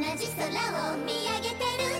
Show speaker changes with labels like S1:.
S1: 同じ空を見上げてる